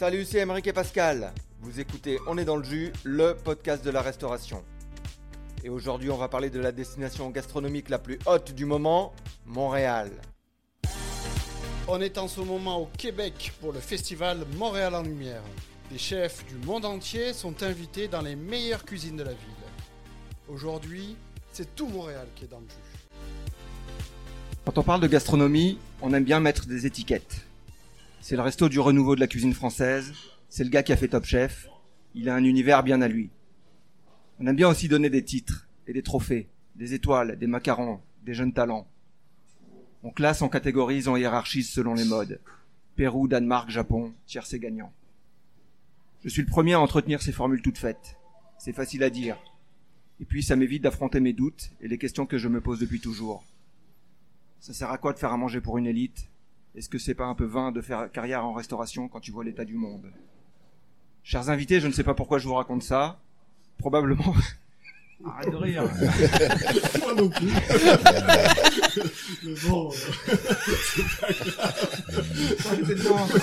Salut, c'est Émeric et Pascal. Vous écoutez On est dans le jus, le podcast de la restauration. Et aujourd'hui, on va parler de la destination gastronomique la plus haute du moment, Montréal. On est en ce moment au Québec pour le festival Montréal en Lumière. Des chefs du monde entier sont invités dans les meilleures cuisines de la ville. Aujourd'hui, c'est tout Montréal qui est dans le jus. Quand on parle de gastronomie, on aime bien mettre des étiquettes. C'est le resto du renouveau de la cuisine française, c'est le gars qui a fait Top Chef, il a un univers bien à lui. On aime bien aussi donner des titres et des trophées, des étoiles, des macarons, des jeunes talents. On classe, on catégorise, on hiérarchise selon les modes. Pérou, Danemark, Japon, tiercé gagnant. Je suis le premier à entretenir ces formules toutes faites. C'est facile à dire. Et puis ça m'évite d'affronter mes doutes et les questions que je me pose depuis toujours. Ça sert à quoi de faire à manger pour une élite? Est-ce que c'est pas un peu vain de faire carrière en restauration quand tu vois l'état du monde? Chers invités, je ne sais pas pourquoi je vous raconte ça. Probablement. Arrête de rire. Moi non plus. Mais bon,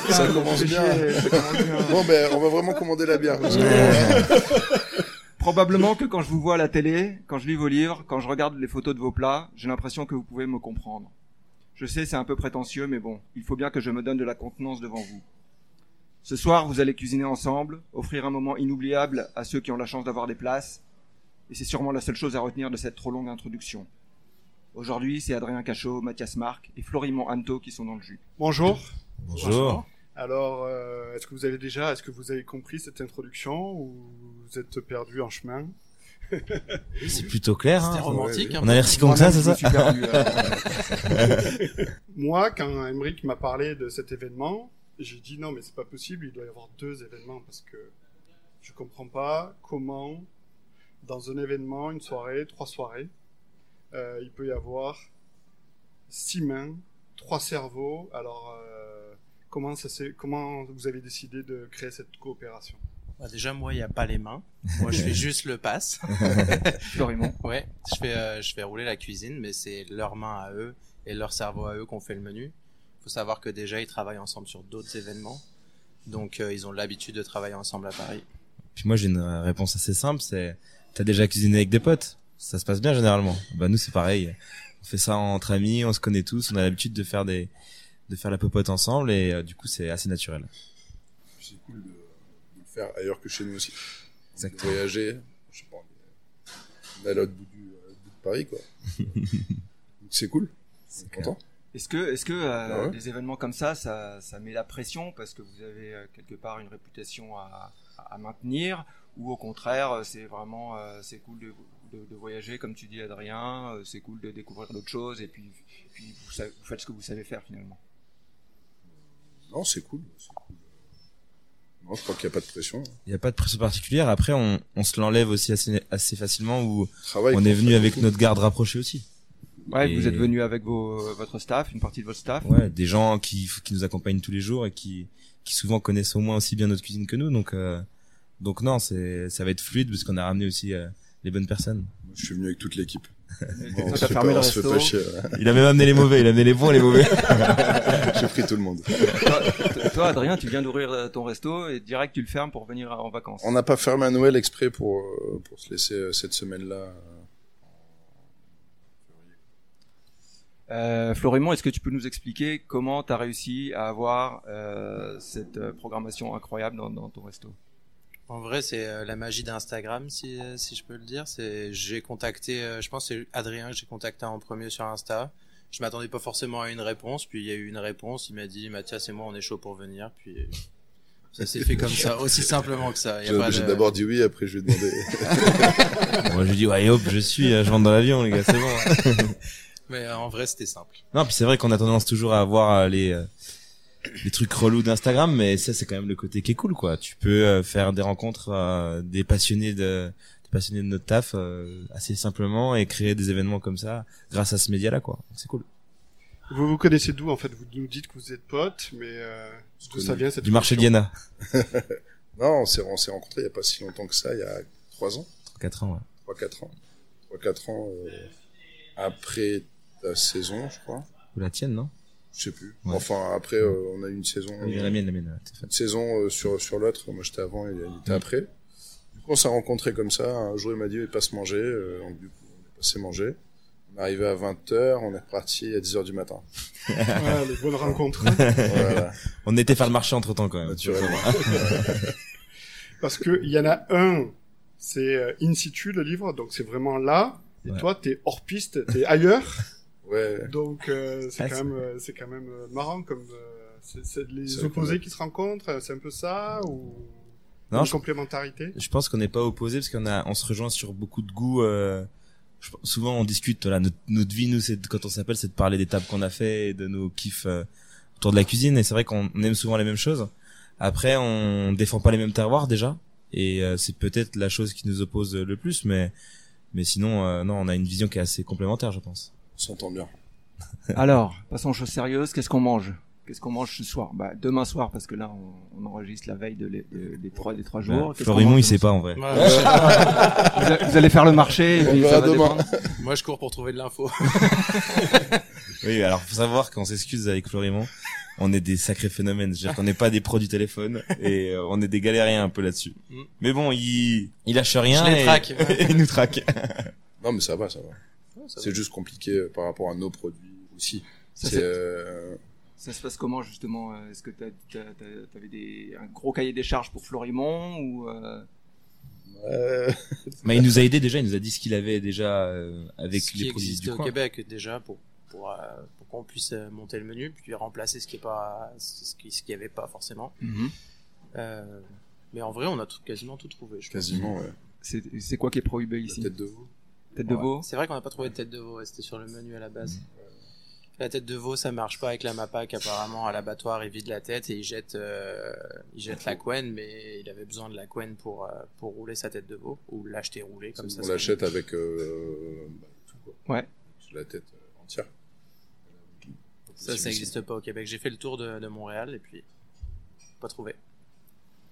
Ça commence bien. Bon, ben, on va vraiment commander la bière. parce que- Probablement que quand je vous vois à la télé, quand je lis vos livres, quand je regarde les photos de vos plats, j'ai l'impression que vous pouvez me comprendre. Je sais, c'est un peu prétentieux, mais bon, il faut bien que je me donne de la contenance devant vous. Ce soir, vous allez cuisiner ensemble, offrir un moment inoubliable à ceux qui ont la chance d'avoir des places, et c'est sûrement la seule chose à retenir de cette trop longue introduction. Aujourd'hui, c'est Adrien Cachot, Mathias Marc et Florimond Anto qui sont dans le jus. Bonjour. Bonjour. Alors, euh, est-ce que vous avez déjà, est-ce que vous avez compris cette introduction ou vous êtes perdu en chemin? C'est plutôt clair. C'était Hein. romantique. hein. On a l'air si con que ça, c'est ça perdu, euh, Moi, quand Emmerich m'a parlé de cet événement, j'ai dit non, mais c'est pas possible, il doit y avoir deux événements parce que je comprends pas comment, dans un événement, une soirée, trois soirées, euh, il peut y avoir six mains, trois cerveaux. Alors, euh, comment ça s'est- comment vous avez décidé de créer cette coopération? Bah, déjà, moi, il n'y a pas les mains. Moi, je fais juste le pass. Florimond. Ouais, je fais, euh, je fais rouler la cuisine, mais c'est leurs mains à eux et leur cerveau à eux qu'on fait le menu. faut savoir que déjà, ils travaillent ensemble sur d'autres événements. Donc, euh, ils ont l'habitude de travailler ensemble à Paris. Puis moi, j'ai une euh, réponse assez simple, c'est t'as déjà cuisiné avec des potes? Ça se passe bien généralement. Bah nous, c'est pareil. On fait ça entre amis, on se connaît tous, on a l'habitude de faire des de faire la popote ensemble et euh, du coup, c'est assez naturel. C'est cool de, faire ailleurs que chez nous aussi. Exactement. voyager, je sais pas, d'aller à l'autre bout du, à l'autre bout de Paris, quoi. Donc, c'est cool. C'est Content. Est-ce que, est-ce que euh, Ah ouais. des événements comme ça, ça, ça met la pression parce que vous avez euh, quelque part une réputation à, à maintenir, ou au contraire, euh, c'est vraiment, euh, c'est cool de, de, de voyager, comme tu dis Adrien, euh, c'est cool de découvrir d'autres choses, et puis, puis vous, vous faites ce que vous savez faire finalement? Non, c'est cool. c'est cool. Non, je crois qu'il n'y a pas de pression. Il n'y a pas de pression particulière. Après, on, on se l'enlève aussi assez, assez facilement où Travail. on est venu avec beaucoup. notre garde rapprochée aussi. Ouais, Et- vous êtes venu avec vos, votre staff, une partie de votre staff. Ouais, des gens qui, qui nous accompagnent tous les jours et qui, qui souvent connaissent au moins aussi bien notre cuisine que nous. Donc, euh, donc non, c'est, ça va être fluide parce qu'on a ramené aussi euh, les bonnes personnes. Moi, Je suis venu avec toute l'équipe. Bon, fermé pas, le resto. chier. ouais. Il a même amené les mauvais, il a amené les bons et les mauvais. J'ai pris tout le monde. toi, toi, Adrien, tu viens d'ouvrir euh, ton resto et direct tu le fermes pour venir en vacances. On n'a pas fermé à Noël exprès pour, euh, pour se laisser euh, cette semaine-là. euh, Euh, Florimond, est-ce que tu peux nous expliquer comment tu as réussi à avoir euh, cette euh, programmation incroyable dans, dans ton resto? En vrai, c'est euh, la magie d'Instagram, si, euh, si je peux le dire. C'est, j'ai contacté, euh, je pense que c'est Adrien que j'ai contacté en premier sur Insta. Je m'attendais pas forcément à une réponse, puis il y a eu une réponse. Il m'a dit, Mathias et moi, on est chaud pour venir. Puis ça s'est fait comme ça, aussi simplement que ça. Il y a J'ai pas j'ai de- d'abord dit oui, après je lui ai demandé. Moi, je lui dis, ouais, hop, je suis, je rentre dans l'avion, les gars, c'est bon. Mais euh, en vrai, c'était simple. Non, puis c'est vrai qu'on a tendance toujours à avoir euh, les, les trucs relous d'Instagram, mais ça, c'est quand même le côté qui est cool, quoi. Tu peux euh, faire des rencontres, euh, des passionnés de, des passionnés de notre taf, euh, assez simplement, et créer des événements comme ça, grâce à ce média-là, quoi. C'est cool. Vous vous connaissez d'où en fait? Vous nous dites que vous êtes potes, mais euh, d'où ça vient cette Du marché Diana. non, on s'est, on s'est rencontrés il n'y a pas si longtemps que ça, il y a 3 ans, 4 ans, ouais. 3-4 ans. 3-4 ans euh, après ta saison, je crois. Ou la tienne, non? Je sais plus. Ouais. Enfin, après, euh, on a eu une saison, Oui, la mienne, la mienne. ouais, une saison euh, sur sur l'autre. Moi, j'étais avant et il était après. Du coup, on s'est rencontrés comme ça. Un jour, il m'a dit, il passe manger. euh, donc, du coup, on est passé manger. On est arrivé à 20h, on est reparti à 10h du matin. Ouais, les bonnes rencontres. voilà, On était faire le marché entre temps quand même. naturellement. Parce que il y en a un, c'est euh, in situ le livre, donc c'est vraiment là. Et Ouais. toi, t'es hors piste, t'es ailleurs. Ouais. Donc euh, c'est Ah, quand même, euh, c'est quand même euh, marrant comme euh, c'est c'est les opposés qui se rencontrent. euh, C'est un peu ça ou Non, une je- complémentarité? Je pense qu'on n'est pas opposés parce qu'on a, on se rejoint sur beaucoup de goûts. Euh, je pense- souvent, on discute. Voilà, notre, notre vie, nous, c'est de- quand on s'appelle, c'est de parler des tables qu'on a fait et de nos kiffs euh, autour de la cuisine. Et c'est vrai qu'on aime souvent les mêmes choses. Après, on défend pas les mêmes terroirs déjà, et euh, c'est peut-être la chose qui nous oppose le plus. Mais, mais sinon, euh, non, on a une vision qui est assez complémentaire, je pense. On s'entend bien. Alors, passons aux choses sérieuses. Qu'est-ce qu'on mange? Qu'est-ce qu'on mange ce soir? Bah, demain soir, parce que là, on, on enregistre la veille de les- de- des trois des trois jours. Ouais, Qu'est-ce qu'on Florimond, il sait pas en vrai. Vous allez faire le marché. et puis ça va demain. dépendre. Moi, je cours pour trouver de l'info. Oui, alors faut savoir qu'on s'excuse avec Florimond, on est des sacrés phénomènes. C'est-à-dire qu'on n'est pas des pros du téléphone et euh, on est des galériens un peu là-dessus. Mm. Mais bon, il, il lâche rien. Je les et- traque. et il nous traque. Non, mais ça va, ça va. C'est juste compliqué euh, par rapport à nos produits aussi. Ça, C'est, euh, Ça se passe comment justement euh, Est-ce que t'avais des un gros cahier des charges pour ou euh, ouais, Mais il nous a aidé déjà. Il nous a dit ce qu'il avait déjà euh, avec ce qui les produits existe du au coin. Québec déjà pour pour, pour qu'on puisse monter le menu puis remplacer ce qui est pas ce qui ce qui y avait pas forcément. Euh, mais en vrai, on a tout- quasiment tout trouvé. Je pense. quasiment, ouais. c'est quoi qui est prohibé La ici tête de veau. Tête de Ouais. veau C'est vrai qu'on n'a pas trouvé de tête de veau, c'était sur le menu à la base. La tête de veau, ça marche pas avec la MAPAC. Apparemment, à l'abattoir, il vide la tête et il jette, euh, il jette la couenne, mais il avait besoin de la couenne pour, euh, pour rouler sa tête de veau, ou l'acheter roulée, comme ça. on l'achète avec euh, bah, tout, quoi. Ouais. Sur la tête euh, entière. Ça, ça existe pas au Québec. J'ai fait le tour de, de Montréal et puis, pas trouvé.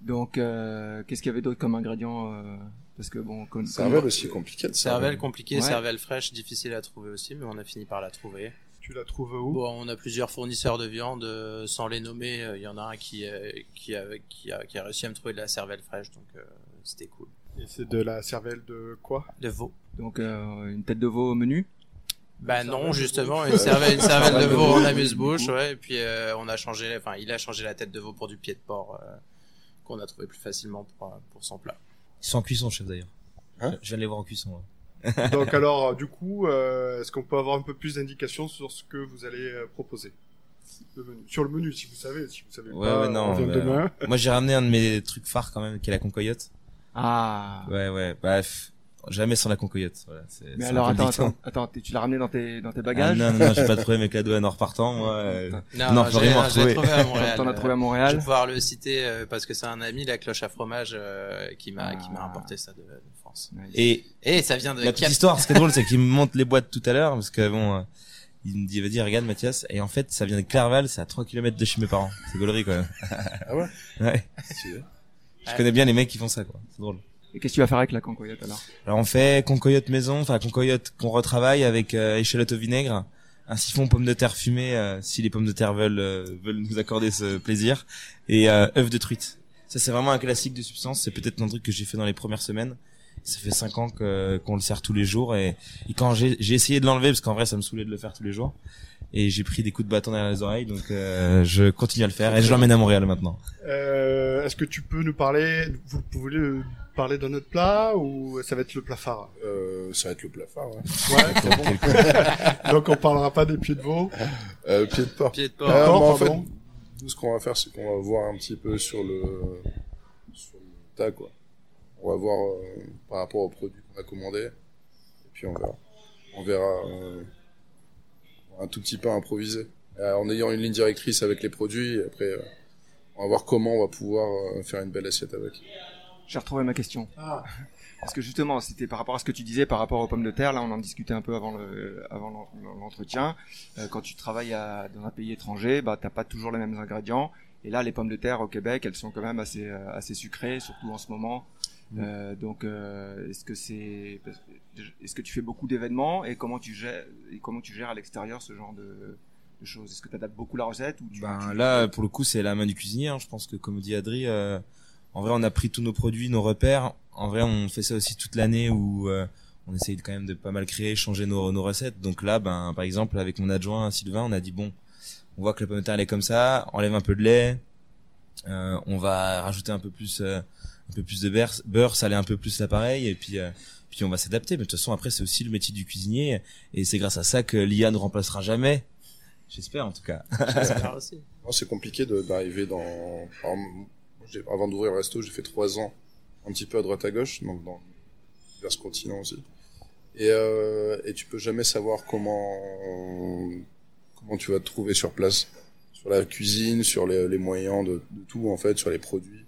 Donc, euh, qu'est-ce qu'il y avait d'autre comme ingrédients euh, Parce que bon, comme, Cervelle comme- aussi compliqué de Cervelle compliquée, Ouais. cervelle fraîche, difficile à trouver aussi, mais on a fini par la trouver. Tu la trouves où? Bon, on a plusieurs fournisseurs de viande, euh, sans les nommer. euh, Il y en a un qui, euh, qui, a, qui, a, qui a réussi à me trouver de la cervelle fraîche, donc euh, c'était cool. Et c'est de la cervelle de quoi? De veau. donc euh, une tête de veau au menu? Bah Une non, justement, une cervelle, une cervelle de veau en amuse-bouche, ouais. Et puis euh, on a changé, enfin, il a changé la tête de veau pour du pied de porc euh, qu'on a trouvé plus facilement pour, pour son plat. Ils sont en cuisson, chef d'ailleurs. Hein je viens de les voir en cuisson. ouais. Donc alors, euh, du coup, euh, est-ce qu'on peut avoir un peu plus d'indications sur ce que vous allez euh, proposer? Le menu. Sur le menu, si vous savez, si vous savez Ouais, pas, ouais, non, bah, demain. Moi, j'ai ramené un de mes trucs phares quand même, qui est la concoyote. Ah. Ouais, ouais. Bref, jamais sans la concoyote. Voilà, c'est- Mais c'est alors attends, attends, attends, tu l'as ramené dans tes dans tes Ah, bagages non, non, non, j'ai pas de problème avec la douane en repartant, moi. euh, Non, Non, j'ai retrouvé. trouvé à Montréal. T'en as trouvé à Je vais Montréal. pouvoir le citer euh, parce que c'est un ami, la cloche à fromage, euh, qui m'a qui m'a Ah. apporté ça de, de France. Et Et ça vient de la petite histoire, ce qui est drôle, c'est qu'il me montre les boîtes tout à l'heure, parce que bon, euh, il me dit, vas-y, regarde Mathias, et en fait, ça vient de Clerval, c'est à 3 km de chez mes parents. C'est gaulerie, quand même. Ah ouais Ouais. Je connais bien les mecs qui font ça, quoi. C'est drôle. Et qu'est-ce que tu vas faire avec la concoyote alors Alors on fait concoyote maison, enfin concoyote qu'on retravaille avec euh, échalote au vinaigre, un siphon pommes de terre fumées euh, si les pommes de terre veulent euh, veulent nous accorder ce plaisir et euh, de truite. Ça c'est vraiment un classique de substance, c'est peut-être un truc que j'ai fait dans les premières semaines. Ça fait cinq ans que qu'on le sert tous les jours et, et quand j'ai essayé de l'enlever parce qu'en vrai ça me saoulait de le faire tous les jours et j'ai pris des coups de bâton derrière les oreilles donc euh, je continue à le faire et je l'emmène à Montréal maintenant. Euh, Est-ce que tu peux nous parler, vous pouvez parler d'un autre plat ou ça va être le plat phare? Euh, ça va être le plat phare, ouais. Ouais, c'est bon. Donc on parlera pas des pieds de veau. Euh, pied de porc. Pied de porc. Euh, Porc, mais en fait, nous, ce qu'on va faire, c'est qu'on va voir un petit peu sur le, sur le tas, quoi. On va voir euh, par rapport aux produits qu'on a commandés. Et puis on verra. On verra euh, un tout petit peu improviser. Euh, en ayant une ligne directrice avec les produits, et après, euh, on va voir comment on va pouvoir euh, faire une belle assiette avec. J'ai retrouvé ma question. Ah, Parce que justement, c'était par rapport à ce que tu disais par rapport aux pommes de terre. Là, on en discutait un peu avant le, avant l'en- l'entretien. Euh, quand tu travailles à, dans un pays étranger, bah, t'as pas toujours les mêmes ingrédients. Et là, les pommes de terre au Québec, elles sont quand même assez, assez sucrées, surtout en ce moment. Euh, donc, euh, est-ce que c'est, est-ce que tu fais beaucoup d'événements et comment tu gères, et comment tu gères à l'extérieur ce genre de, de choses? Est-ce que tu adaptes beaucoup la recette ou tu, Ben tu- là, pour le coup, c'est la main du cuisinier. hein. Je pense que, comme dit Adri, euh, en vrai, on a pris tous nos produits, nos repères. En vrai, on fait ça aussi toute l'année où euh, on essaye quand même de pas mal créer, changer nos, nos recettes. Donc là, ben, par exemple, avec mon adjoint Sylvain, on a dit bon, on voit que la pomme de terre elle est comme ça, enlève un peu de lait, euh, on va rajouter un peu plus, euh, un peu plus de beurre, beurre, saler un peu plus l'appareil, et puis. euh, puis on va s'adapter, mais de toute façon après c'est aussi le métier du cuisinier et c'est grâce à ça que l'IA ne remplacera jamais. J'espère en tout cas. J'espère aussi. Non, c'est compliqué d'arriver dans. avant d'ouvrir le resto, j'ai fait trois ans, un petit peu à droite à gauche, donc dans divers continents aussi. Et, euh, et tu peux jamais savoir comment comment tu vas te trouver sur place, sur la cuisine, sur les, les moyens de, de tout en fait, sur les produits.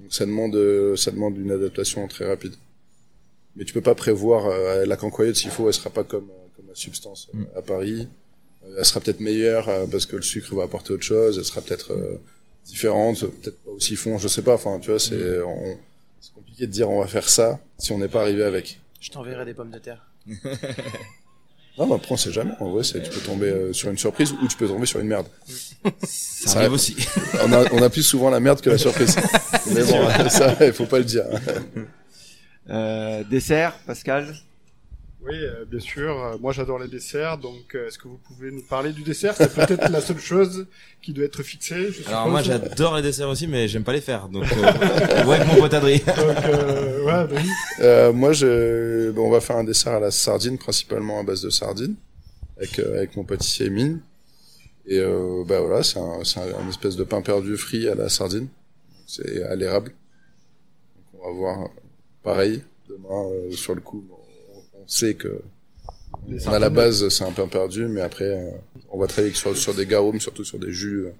Donc ça demande euh, ça demande une adaptation très rapide. Mais tu peux pas prévoir euh, la cancoyote s'il faut, elle sera pas comme euh, comme la substance euh, Mm. à Paris. Elle sera peut-être meilleure euh, parce que le sucre va apporter autre chose. Elle sera peut-être euh, différente, peut-être pas aussi fond, je sais pas. Enfin, tu vois, c'est on- c'est compliqué de dire on va faire ça si on n'est pas arrivé avec. Je t'enverrai des pommes de terre. Non, mais après on sait jamais. En vrai, c'est tu peux tomber euh, sur une surprise ou tu peux tomber sur une merde. Ça, Ça arrive aussi. On a on a plus souvent la merde que la surprise. mais bon, ça, il faut pas le dire. Euh, dessert, Pascal? Oui, euh, bien sûr. Euh, moi, j'adore les desserts. Donc, euh, est-ce que vous pouvez nous parler du dessert? C'est peut-être la seule chose qui doit être fixée. Je Alors moi j'adore les desserts aussi, mais j'aime pas les faire. Donc euh, ouais, mon pote Adri. Donc, euh, ouais, bah. Euh, moi, je, bon, on va faire un dessert à la sardine, principalement à base de sardines, avec, euh, avec mon pâtissier Mine. Et euh, bah voilà, c'est un, espèce de pain perdu frit à la sardine. C'est à l'érable. Donc on va voir pareil demain euh, sur le coup. On sait que on a la base, c'est un pain perdu, mais après euh, on va travailler sur, sur des garums, surtout sur des jus, euh,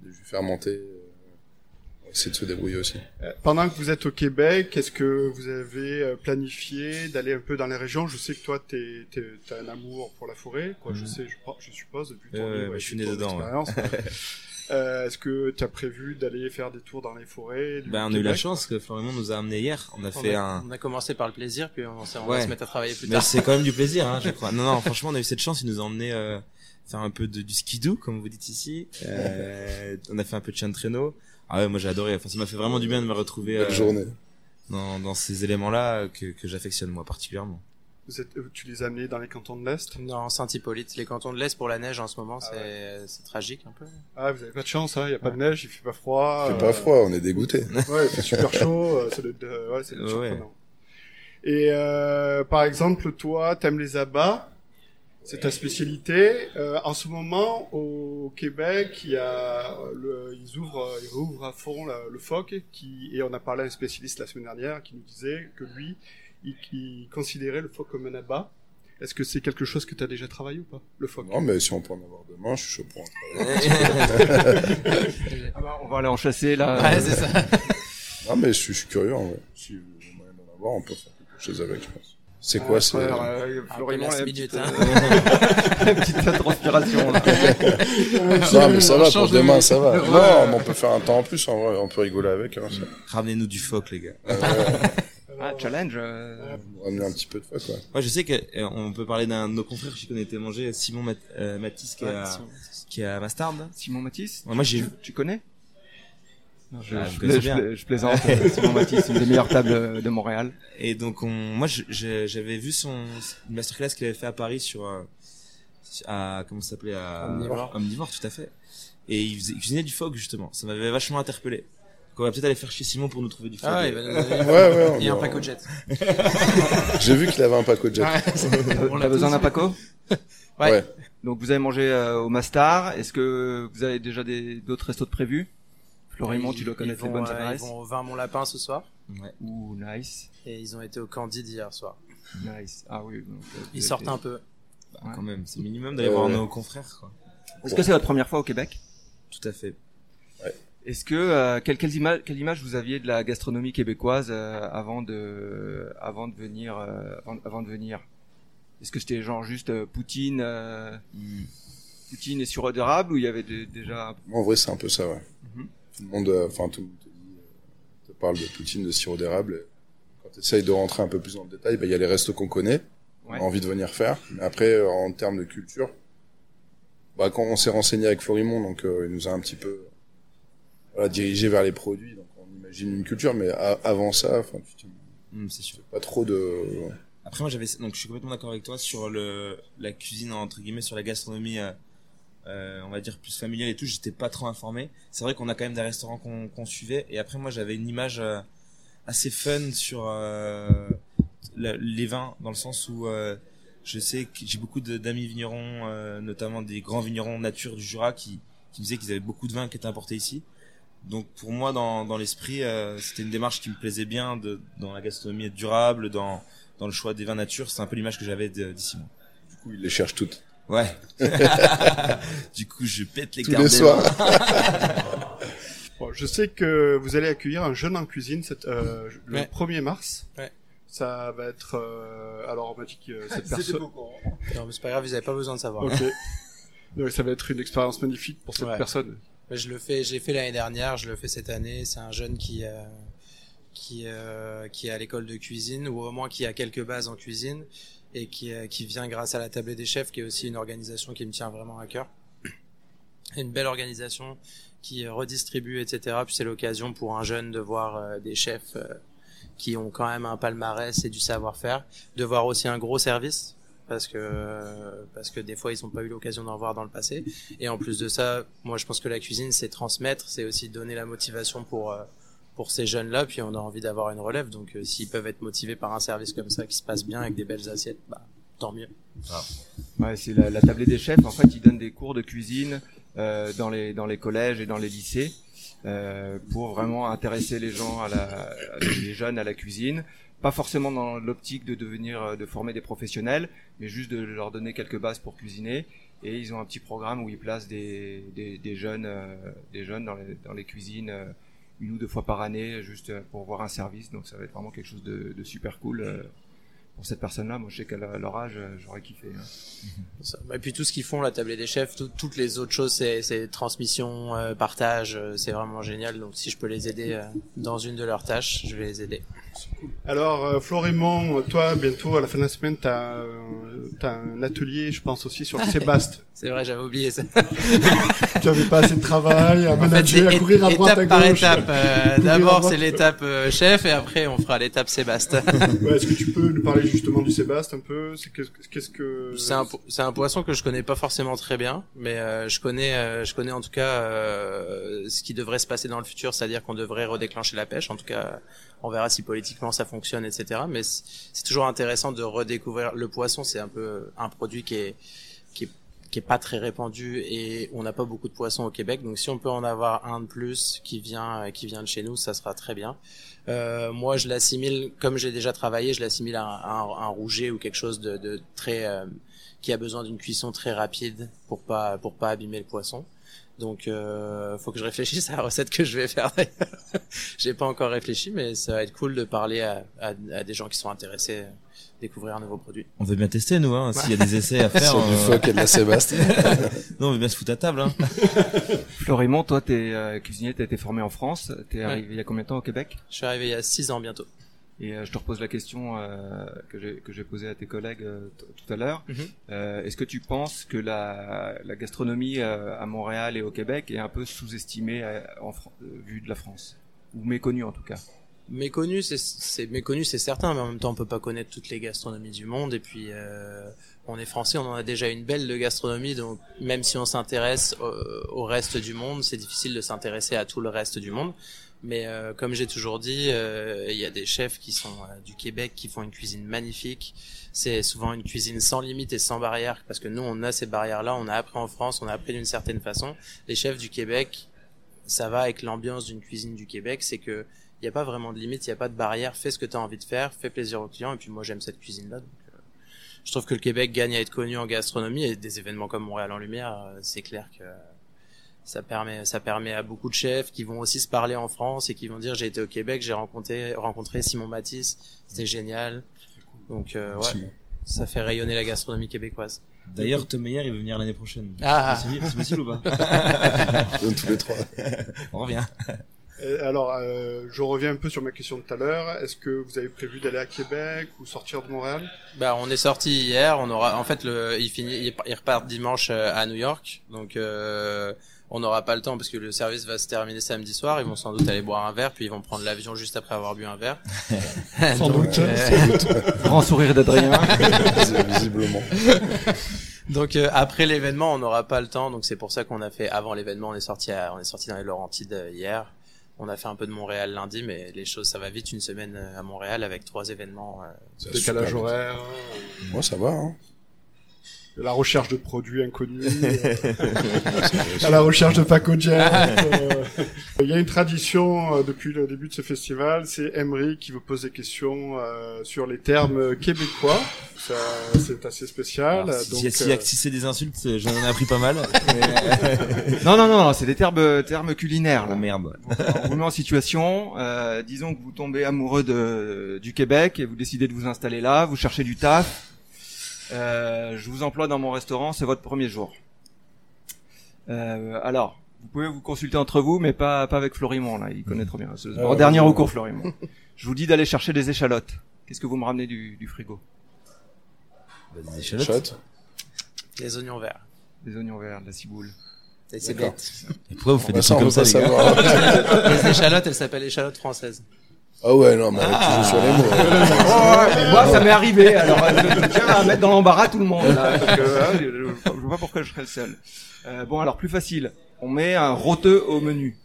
des jus fermentés. euh, On va essayer de se débrouiller aussi. Euh, Pendant que vous êtes au Québec, est-ce que vous avez planifié d'aller un peu dans les régions? Je sais que toi, t'es, t'as un amour pour la forêt, quoi. Je Mhm. sais, je, suppose depuis ton Euh, livre bah, je suis né dedans. Euh, est-ce que tu as prévu d'aller faire des tours dans les forêts Ben on a eu la chance que Florian nous a amené hier. On a On fait a, un. on a commencé par le plaisir, puis on, s'est- on va se mettre à travailler plus Mais tard. c'est quand même du plaisir, hein, je crois. Non non, franchement on a eu cette chance. Il nous a emmené euh, faire un peu de, du skidoo, comme vous dites ici. Euh, on a fait un peu de chien de traîneau. Ah ouais, moi j'ai adoré. Enfin ça m'a fait vraiment du bien de me retrouver Belle euh, journée. dans, dans ces éléments-là que, que j'affectionne moi particulièrement. Vous êtes, euh, Tu les as amenés dans les cantons de l'Est? Non, Saint-Hippolyte, les cantons de l'Est pour la neige en ce moment, Ah c'est c'est tragique un peu. Ah, vous avez pas de chance, hein. Il y a pas de neige, il fait pas froid. C'est euh, pas froid, on est dégoûté. Ouais, il fait super chaud. euh, doit être, euh, ouais, c'est Ouais. surprenant. Et euh, par exemple, toi, t'aimes les abats, c'est ta spécialité. Euh, en ce moment, au Québec, il y a le, ils ouvrent, ils rouvrent à fond la- le phoque, qui et on a parlé à un spécialiste la semaine dernière qui nous disait que lui, il, il considérait le phoque comme un abat. Est-ce que c'est quelque chose que tu as déjà travaillé ou pas, le phoque? Non, mais si on peut en avoir demain, je suis chaud pour en travailler. Ah bah, On va aller en chasser là. Ouais, c'est ça. Non, mais je suis, je suis curieux, en vrai. Si vous avez moyen d'en avoir, on peut faire quelque chose avec, je pense. C'est Ah, quoi, c'est... euh, Un peu Florian, last la minute, petite, hein. euh, la petite transpiration. là. Non, mais ça On va, pour demain, ça va. Ouais. Non, mais on peut faire un temps en plus, en vrai. On peut rigoler avec, hein. Ramenez-nous du phoque les gars. Ah, challenge. euh, On va ramener un petit peu de fois, quoi. Moi je sais que euh, on peut parler d'un de nos confrères chez qui on était mangé, Simon Mat euh, Matisse qui est Ouais, à, si- qui est à Mastard. Simon Matisse. Ouais, moi j'ai Tu, tu connais? Non, je, Ah, je, je connais je- bien. je plaisante. euh, Simon Matisse, une des meilleures tables euh, de Montréal. Et donc on, moi j'avais vu son une masterclass qu'il avait fait à Paris sur euh, à comment ça s'appelait à Omnivore. Omnivore, tout à fait. Et il, faisait, il cuisinait du phoque justement. Ça m'avait vachement interpellé. Donc, on va peut-être aller faire chez Simon pour nous trouver du. Ah ouais, il va nous donner- Ouais, ouais, on y a un va- pack jet. J'ai vu qu'il avait un pack jet. On l'a besoin d'un. Paco Ouais. Ouais. Donc vous avez mangé euh, au Mastar. Est-ce que vous avez déjà des d'autres restos de prévus? Florimond, tu dois Ils connaître les bonnes euh, Ils adresses. vont au vin Mon Lapin ce soir. Ouais. Ouh, nice, Et ils ont été au Candide hier soir. nice. Ah oui. donc, euh, Ils sortent un peu. Bah, quand même, c'est minimum d'aller voir ouais. nos confrères quoi. Est-ce que c'est votre première fois au Québec? Tout à fait. Est-ce que euh, quelle, quelle image quelle image vous aviez de la gastronomie québécoise euh, avant de avant de venir euh, avant, avant de venir? Est-ce que c'était genre juste euh, poutine euh, poutine et sirop d'érable ou il y avait de- déjà en vrai, c'est un peu ça, ouais. Mhm. Tout le monde, enfin, tout le monde te dit, te parle de poutine, de sirop d'érable. Quand tu essayes de rentrer un peu plus dans le détail, bah, il y a les restos qu'on connaît, Ouais. on a envie de venir faire. Mais après, en termes de culture, bah, quand on s'est renseigné avec Florimond, donc il nous a un petit peu voilà, dirigé vers les produits. Donc on imagine une culture, mais a- avant ça, enfin, tu c'est sûr. pas trop de. Après moi j'avais donc je suis complètement d'accord avec toi sur le la cuisine entre guillemets sur la gastronomie euh, euh, on va dire plus familiale et tout j'étais pas trop informé c'est vrai qu'on a quand même des restaurants qu'on suivait et après moi j'avais une image euh, assez fun sur euh, la- les vins dans le sens où je sais que j'ai beaucoup d'amis vignerons notamment des grands vignerons nature du Jura qui qui me disaient qu'ils avaient beaucoup de vins qui étaient importés ici donc pour moi dans dans l'esprit euh, c'était une démarche qui me plaisait bien de dans la gastronomie durable dans dans le choix des vins nature, c'est un peu l'image que j'avais de- d'ici moi. Du coup, ils les cherchent toutes. Ouais. du coup, je pète les Tous les soirs. Bon, je sais que vous allez accueillir un jeune en cuisine cette, euh, le Ouais. 1er mars. Ouais. Ça va être... euh, alors on m'a dit que cette personne... Non, mais c'est pas grave, vous avez pas besoin de savoir. Ok. Donc ça va être une expérience magnifique pour cette Ouais. personne. Je le fais, je l'ai fait l'année dernière, je le fais cette année. C'est un jeune qui euh, qui euh, qui est à l'école de cuisine ou au moins qui a quelques bases en cuisine et qui euh, qui vient grâce à la table des chefs, qui est aussi une organisation qui me tient vraiment à cœur. Une belle organisation qui euh, redistribue, etc. Puis c'est l'occasion pour un jeune de voir euh, des chefs euh, qui ont quand même un palmarès et du savoir-faire, de voir aussi un gros service parce que parce que des fois ils n'ont pas eu l'occasion d'en voir dans le passé. Et en plus de ça moi je pense que la cuisine c'est transmettre c'est aussi donner la motivation pour euh, pour ces jeunes là puis on a envie d'avoir une relève. Donc euh, s'ils peuvent être motivés par un service comme ça qui se passe bien avec des belles assiettes bah tant mieux. Ouais, c'est la, la des chefs. En fait, ils donnent des cours de cuisine euh, dans les dans les collèges et dans les lycées euh, pour vraiment intéresser les gens à la les jeunes à la cuisine. Pas forcément dans l'optique de devenir euh, de former des professionnels, mais juste de leur donner quelques bases pour cuisiner. Et ils ont un petit programme où ils placent des des, des jeunes euh, des jeunes dans les dans les cuisines une ou deux fois par année juste pour voir un service. Donc ça va être vraiment quelque chose de, de super cool. Pour cette personne-là, moi je sais qu'à leur leur âge, euh, j'aurais kiffé. hein. Et puis tout ce qu'ils font la table des chefs tout- toutes les autres choses c'est c'est transmission euh, partage euh, c'est vraiment génial donc si je peux les aider euh, dans une de leurs tâches je vais les aider Alors, euh, Florimond, toi, bientôt, à la fin de la semaine, t'as euh, t'as un atelier, je pense aussi, sur le Sébaste. c'est vrai j'avais oublié ça tu avais pas assez de travail à manager, à courir à droite, à par gauche. étape. Euh, D'abord, c'est l'étape euh, chef et après, on fera l'étape Sébastien. Ouais, Est-ce que tu peux nous parler justement du Sébaste un peu? C'est qu'est-ce que- C'est un, po- c'est un poisson que je connais pas forcément très bien, mais euh, je connais, euh, je connais en tout cas euh, ce qui devrait se passer dans le futur, c'est-à-dire qu'on devrait redéclencher la pêche. En tout cas, on verra si politiquement ça fonctionne, etc. Mais c'est toujours intéressant de redécouvrir le poisson. C'est un peu un produit qui est qui est pas très répandu et on n'a pas beaucoup de poissons au Québec. Donc si on peut en avoir un de plus qui vient qui vient de chez nous, ça sera très bien. Euh, moi, je l'assimile, comme j'ai déjà travaillé, je l'assimile à un, à un, un rouget ou quelque chose de, de très euh, qui a besoin d'une cuisson très rapide pour pas pour pas abîmer le poisson. Donc, euh, faut que je réfléchisse à la recette que je vais faire. j'ai pas encore réfléchi, mais ça va être cool de parler à, à, à des gens qui sont intéressés, à découvrir un nouveau produit. On veut bien tester, nous, hein. S'il y a des essais à faire. Sur du euh, phoque et de la Sébastien. non, on veut bien se foutre à table, hein. Florimond, toi, t'es euh, cuisinier, t'as été formé en France. T'es Ouais. arrivé il y a combien de temps au Québec? Je suis arrivé il y a six ans bientôt. Et euh, je te repose la question euh, que j'ai posée à tes collègues euh, tout à l'heure. Mhm. Euh, Est-ce que tu penses que la, la gastronomie à Montréal et au Québec est un peu sous-estimée en vue de la France? Ou méconnue en tout cas? Méconnu, c'est c'est méconnu, c'est certain, mais en même temps, on peut pas connaître toutes les gastronomies du monde. Et puis, on est français, on en a déjà une belle de gastronomie, donc même si on s'intéresse au, au reste du monde, c'est difficile de s'intéresser à tout le reste du monde. Mais euh, comme j'ai toujours dit, euh, il y a des chefs qui sont euh, du Québec qui font une cuisine magnifique. C'est souvent une cuisine sans limite et sans barrière, parce que nous, on a ces barrières-là, on a appris en France, on a appris d'une certaine façon. Les chefs du Québec, ça va avec l'ambiance d'une cuisine du Québec, c'est que il n'y a pas vraiment de limite, il n'y a pas de barrière, fais ce que tu as envie de faire, fais plaisir aux clients, et puis moi j'aime cette cuisine-là. Donc, euh, je trouve que le Québec gagne à être connu en gastronomie, et des événements comme Montréal en Lumière, c'est clair que ça permet, ça permet à beaucoup de chefs qui vont aussi se parler en France et qui vont dire j'ai été au Québec, j'ai rencontré, rencontré Simon Matisse, c'était génial. Donc euh, ouais, ça fait rayonner la gastronomie québécoise. D'ailleurs, Tom Meyer, il veut venir l'année prochaine. Ah. C'est c'est possible ou pas? Tous les trois. On revient. Et alors, euh, je reviens un peu sur ma question de tout à l'heure. Est-ce que vous avez prévu d'aller à Québec ou sortir de Montréal? Bah, on est sorti hier. On aura, en fait, le, il finit, il il repart dimanche euh, à New York. Donc, euh, on n'aura pas le temps parce que le service va se terminer samedi soir. Ils vont sans doute aller boire un verre, puis ils vont prendre l'avion juste après avoir bu un verre. Sans Donc, doute. euh, Grand sourire d'Adrien. Visiblement. Donc euh, après l'événement, on n'aura pas le temps, donc c'est pour ça qu'on a fait avant l'événement, on est sorti à- on est sorti dans les Laurentides euh, hier. On a fait un peu de Montréal lundi, mais les choses ça va vite une semaine euh, à Montréal avec trois événements. euh. Super. horaire, Moi, ça va. Hein. La recherche de produits inconnus, euh, à la recherche de Paco Jet. euh. Il y a une tradition euh, depuis le début de ce festival, c'est Emery qui vous pose des questions euh, sur les termes québécois. Ça, C'est assez spécial. Alors, si, donc, si, si, euh, si c'est des insultes, j'en ai appris pas mal. Mais, Non, non, non, non, c'est des termes, termes culinaires. oh Là. merde. On vous met en situation. euh, disons que vous tombez amoureux de, du Québec et vous décidez de vous installer là. Vous cherchez du taf. Euh, je vous emploie dans mon restaurant. C'est votre premier jour. Euh, alors, vous pouvez vous consulter entre vous, mais pas pas avec Florimond là. Il connaît trop bien. Mon ouais, dernier recours, Florimond. je vous dis d'aller chercher des échalotes. Qu'est-ce que vous me ramenez du, du frigo? Bah, des échalotes. Les oignons verts. Des oignons verts, de la ciboule. C'est bête. Et pourquoi vous faites Bah, des ça, trucs comme ça, les gars? savoir. les échalotes, elles s'appellent échalotes françaises. Ah ouais, non, mais tu joues sur les mots. Oh, moi, ça m'est arrivé. Alors, euh, je tiens à mettre dans l'embarras tout le monde. Là, parce que, euh, je, vois pas pourquoi je serais le seul. Euh, bon, alors plus facile. On met un roteux au menu.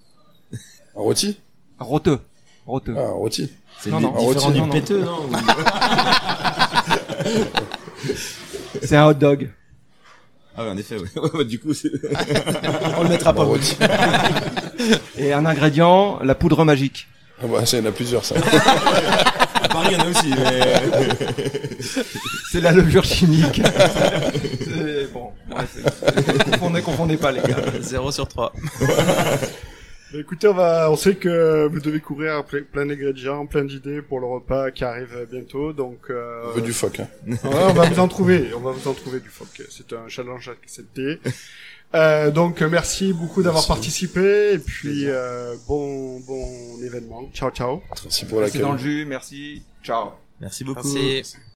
Un rôti? Un roteux. Roteux. Ah, un rôti. C'est Non, non, différent du non. péteux, non? C'est un hot dog. Ah ouais, en effet, ouais. Du coup, c'est... On le mettra pas. rôti. Et un ingrédient, la poudre magique. Ah bah, ça, il y en a plusieurs, ça. à Paris, il y en a aussi, mais... C'est la levure chimique. C'est- bon, bref. confondez, confondez pas les gars. 0 sur 3. bah, écoutez, on va, on sait que vous devez courir à ple- plein d'ingrédients, plein d'idées pour le repas qui arrive bientôt. Donc, euh, Un peu du phoque, hein. ouais, on va vous en trouver. On va vous en trouver du phoque. C'est un challenge accepté. Euh, donc, merci beaucoup d'avoir Merci. participé et puis euh, bon, bon événement. Ciao, ciao. Merci pour C'est dans l'accueil. le jus, merci. Ciao. Merci beaucoup. Merci.